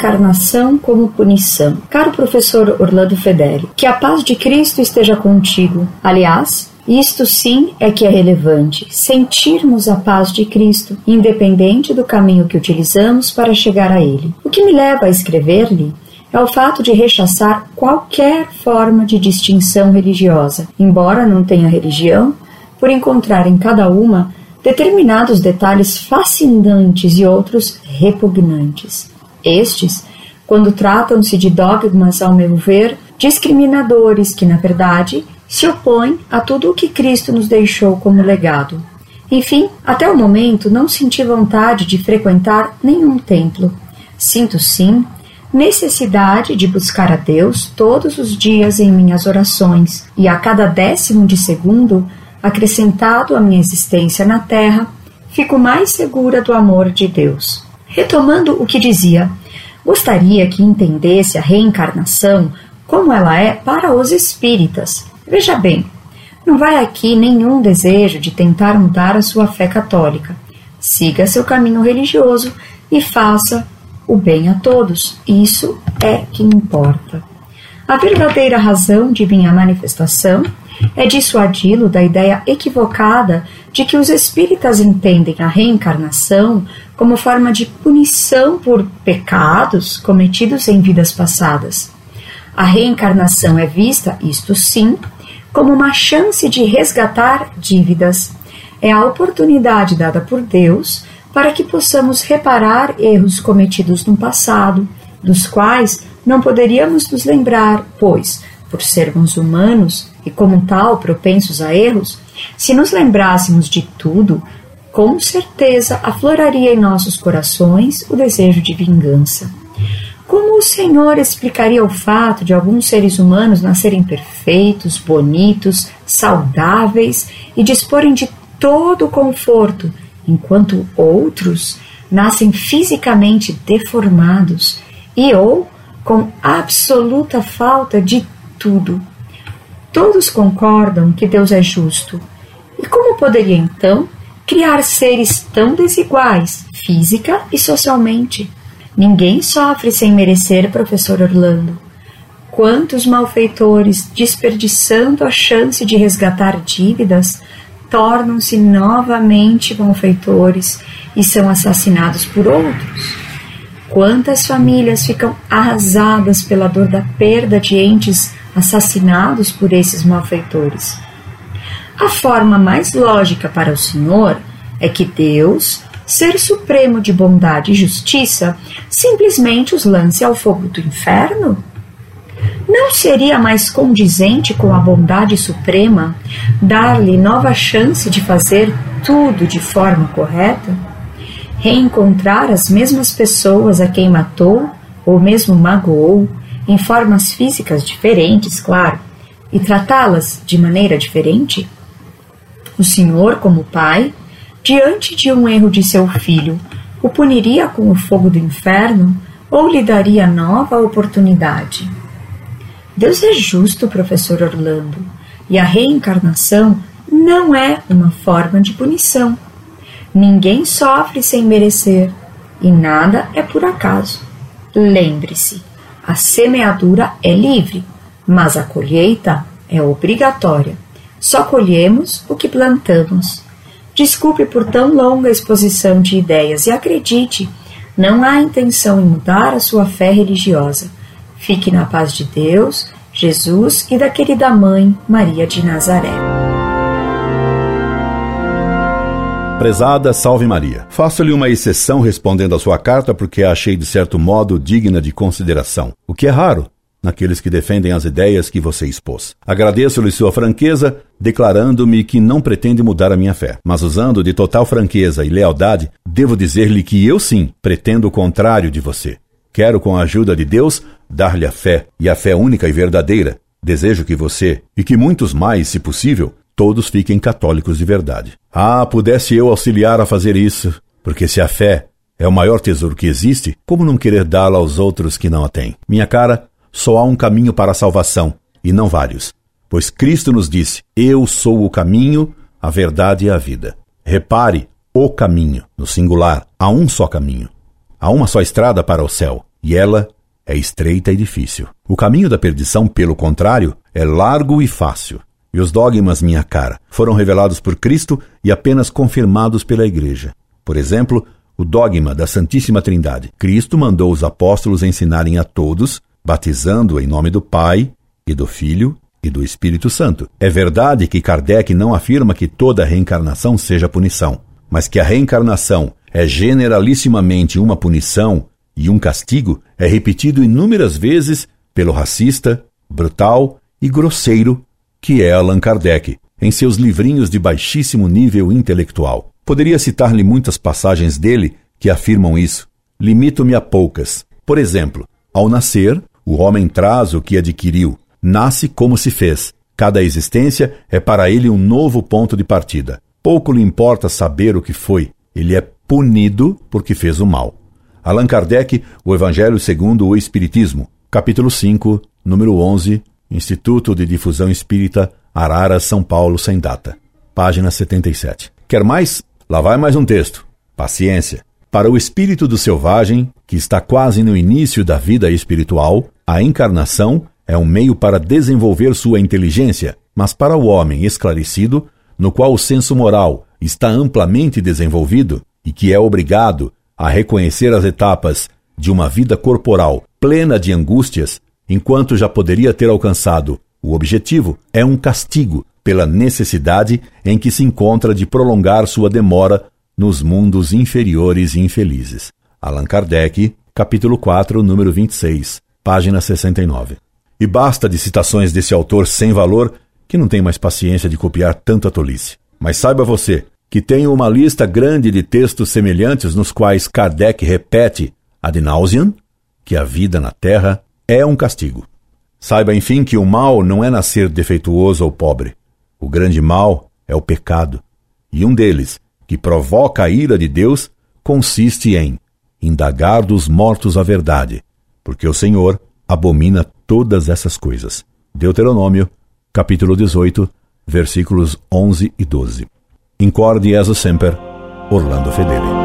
reencarnação como punição. Caro professor Orlando Fedeli, que a paz de Cristo esteja contigo. Aliás, isto sim é que é relevante, sentirmos a paz de Cristo, independente do caminho que utilizamos para chegar a Ele. O que me leva a escrever-lhe é o fato de rechaçar qualquer forma de distinção religiosa, embora não tenha religião, por encontrar em cada uma determinados detalhes fascinantes e outros repugnantes. Estes, quando tratam-se de dogmas, ao meu ver, discriminadores que, na verdade, se opõem a tudo o que Cristo nos deixou como legado. Enfim, até o momento não senti vontade de frequentar nenhum templo. Sinto sim necessidade de buscar a Deus todos os dias em minhas orações e a cada décimo de segundo acrescentado à minha existência na Terra, fico mais segura do amor de Deus. Retomando o que dizia, gostaria que entendesse a reencarnação como ela é para os espíritas. Veja bem, não vai aqui nenhum desejo de tentar mudar a sua fé católica. Siga seu caminho religioso e faça o bem a todos. Isso é que importa. A verdadeira razão de minha manifestação é dissuadi-lo da ideia equivocada de que os espíritas entendem a reencarnação como forma de punição por pecados cometidos em vidas passadas. A reencarnação é vista, isto sim, como uma chance de resgatar dívidas. É a oportunidade dada por Deus para que possamos reparar erros cometidos no passado, dos quais não poderíamos nos lembrar, pois, por sermos humanos, e, como tal, propensos a erros, se nos lembrássemos de tudo, com certeza afloraria em nossos corações o desejo de vingança. Como o Senhor explicaria o fato de alguns seres humanos nascerem perfeitos, bonitos, saudáveis e disporem de todo o conforto, enquanto outros nascem fisicamente deformados e ou com absoluta falta de tudo? Todos concordam que Deus é justo. E como poderia então criar seres tão desiguais, física e socialmente? Ninguém sofre sem merecer, professor Orlando. Quantos malfeitores, desperdiçando a chance de resgatar dívidas, tornam-se novamente malfeitores e são assassinados por outros? Quantas famílias ficam arrasadas pela dor da perda de entes assassinados por esses malfeitores. A forma mais lógica para o Senhor é que Deus, ser supremo de bondade e justiça, simplesmente os lance ao fogo do inferno? Não seria mais condizente com a bondade suprema dar-lhe nova chance de fazer tudo de forma correta? Reencontrar as mesmas pessoas a quem matou ou mesmo magoou em formas físicas diferentes, claro, e tratá-las de maneira diferente? O Senhor, como pai, diante de um erro de seu filho, o puniria com o fogo do inferno ou lhe daria nova oportunidade? Deus é justo, professor Orlando, e a reencarnação não é uma forma de punição. Ninguém sofre sem merecer e nada é por acaso. Lembre-se, a semeadura é livre, mas a colheita é obrigatória. Só colhemos o que plantamos. Desculpe por tão longa exposição de ideias e acredite, não há intenção em mudar a sua fé religiosa. Fique na paz de Deus, Jesus e da querida mãe Maria de Nazaré. Prezada Salve Maria, faço-lhe uma exceção respondendo à sua carta porque a achei de certo modo digna de consideração, o que é raro naqueles que defendem as ideias que você expôs. Agradeço-lhe sua franqueza, declarando-me que não pretende mudar a minha fé, mas usando de total franqueza e lealdade, devo dizer-lhe que eu sim pretendo o contrário de você. Quero, com a ajuda de Deus, dar-lhe a fé, e a fé única e verdadeira. Desejo que você, e que muitos mais, se possível, todos fiquem católicos de verdade. Ah, pudesse eu auxiliar a fazer isso, porque se a fé é o maior tesouro que existe, como não querer dá-la aos outros que não a têm? Minha cara, só há um caminho para a salvação, e não vários. Pois Cristo nos disse: Eu sou o caminho, a verdade e a vida. Repare, o caminho, no singular, há um só caminho. Há uma só estrada para o céu. e ela é estreita e difícil. O caminho da perdição, pelo contrário, é largo e fácil. E os dogmas, minha cara, foram revelados por Cristo e apenas confirmados pela Igreja. Por exemplo, o dogma da Santíssima Trindade. Cristo mandou os apóstolos ensinarem a todos, batizando em nome do Pai e do Filho e do Espírito Santo. É verdade que Kardec não afirma que toda reencarnação seja punição, mas que a reencarnação é generalissimamente uma punição e um castigo é repetido inúmeras vezes pelo racista, brutal e grosseiro que é Allan Kardec, em seus livrinhos de baixíssimo nível intelectual. Poderia citar-lhe muitas passagens dele que afirmam isso. Limito-me a poucas. Por exemplo, ao nascer, o homem traz o que adquiriu, nasce como se fez. Cada existência é para ele um novo ponto de partida. Pouco lhe importa saber o que foi, ele é punido porque fez o mal. Allan Kardec, O Evangelho segundo o Espiritismo, capítulo 5, número 11, Instituto de Difusão Espírita, Arara, São Paulo, sem data. Página 77. Quer mais? Lá vai mais um texto. Paciência. Para o espírito do selvagem, que está quase no início da vida espiritual, a encarnação é um meio para desenvolver sua inteligência, mas para o homem esclarecido, no qual o senso moral está amplamente desenvolvido e que é obrigado a reconhecer as etapas de uma vida corporal plena de angústias, enquanto já poderia ter alcançado o objetivo, é um castigo pela necessidade em que se encontra de prolongar sua demora nos mundos inferiores e infelizes. Allan Kardec, capítulo 4, número 26, página 69. E basta de citações desse autor sem valor que não tem mais paciência de copiar tanta tolice. Mas saiba você que tem uma lista grande de textos semelhantes nos quais Kardec repete ad nauseam que a vida na Terra é um castigo. Saiba, enfim, que o mal não é nascer defeituoso ou pobre. O grande mal é o pecado. E um deles, que provoca a ira de Deus, consiste em indagar dos mortos a verdade, porque o Senhor abomina todas essas coisas. Deuteronômio, capítulo 18, versículos 11 e 12. Incorde Jesus Semper, Orlando Fedeli.